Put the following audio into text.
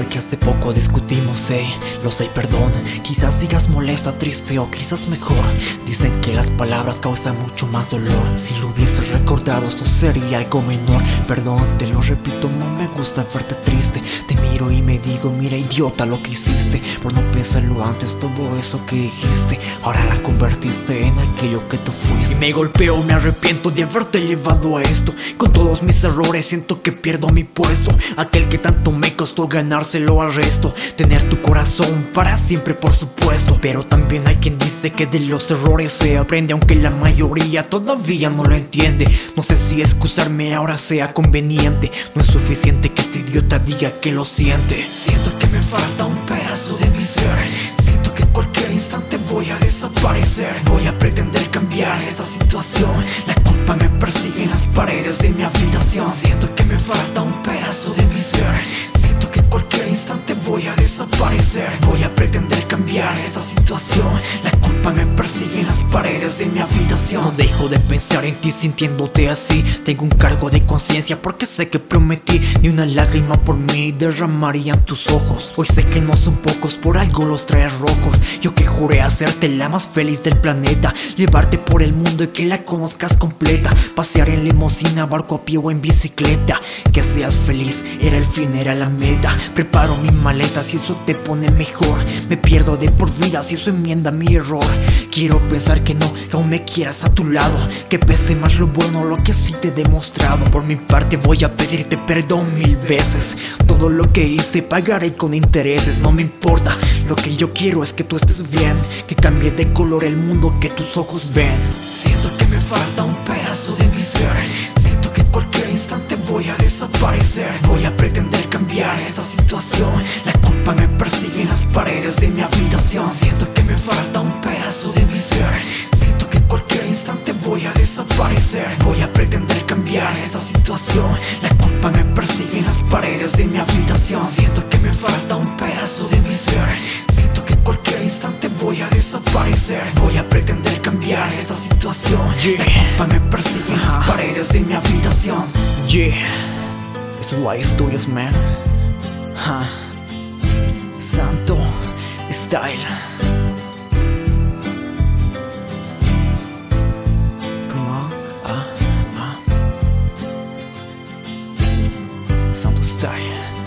hace poco discutimos, eh, lo sé, perdón. Quizás sigas molesta, triste o quizás mejor. Dicen que las palabras causan mucho más dolor. Si lo hubiese recordado, esto sería algo menor. Perdón, te lo repito, no me gusta verte triste. Te miro y me digo, mira, idiota, lo que hiciste. Por no pensarlo antes, todo eso que dijiste. Ahora la convertiste en aquello que tú fuiste. Y me golpeo, me arrepiento de haberte llevado a esto. Con todos mis errores, siento que pierdo mi puesto. Aquel que tanto me costó al resto. Tener tu corazón para siempre, por supuesto. Pero también hay quien dice que de los errores se aprende, aunque la mayoría todavía no lo entiende. No sé si excusarme ahora sea conveniente. No es suficiente que este idiota diga que lo siente. Siento que me falta un pedazo de mi ser. Siento que cualquier instante voy a desaparecer. Voy a pretender cambiar esta situación. La culpa me persigue en las paredes de mi habitación. Instante voy a desaparecer. Voy a pretender cambiar esta situación. La culpa me persigue en las paredes de mi habitación. No dejo de pensar en ti sintiéndote así. Tengo un cargo de conciencia porque sé que prometí ni una lágrima por mí derramarían tus ojos. Hoy sé que no son pocos, por algo los traes rojos. Yo que juré hacerte la más feliz del planeta, llevarte por el mundo y que la conozcas completa. Pasear en limusina, barco a pie o en bicicleta. Que seas feliz, era el fin, era la meta. Preparo mi maleta si eso te pone mejor. Me pierdo de por vida si eso enmienda mi error. Quiero pensar que no, que aún me quieras a tu lado. Que pese más lo bueno, lo que sí te he demostrado. Por mi parte voy a pedirte perdón mil veces. Todo lo que hice pagaré con intereses, no me importa. Lo que yo quiero es que tú estés bien. Que cambie de color el mundo que tus ojos ven. Siento que me falta un pedazo de mi ser. Siento que en cualquier instante voy a desaparecer. Voy a pretender cambiar esta situación. Culpa me persigue en las paredes de mi habitación. Siento que me falta un pedazo de mi ser. Siento que en cualquier instante voy a desaparecer. Voy a pretender cambiar esta situación. La culpa me persigue en las paredes de mi habitación. Siento que me falta un pedazo de mi ser. Siento que en cualquier instante voy a desaparecer. Voy a pretender cambiar esta situación. La culpa me persigue en las paredes de mi habitación. Yeah, it's why studios, man. Huh. Santo Style. Come on, ah, ah. Santo Style.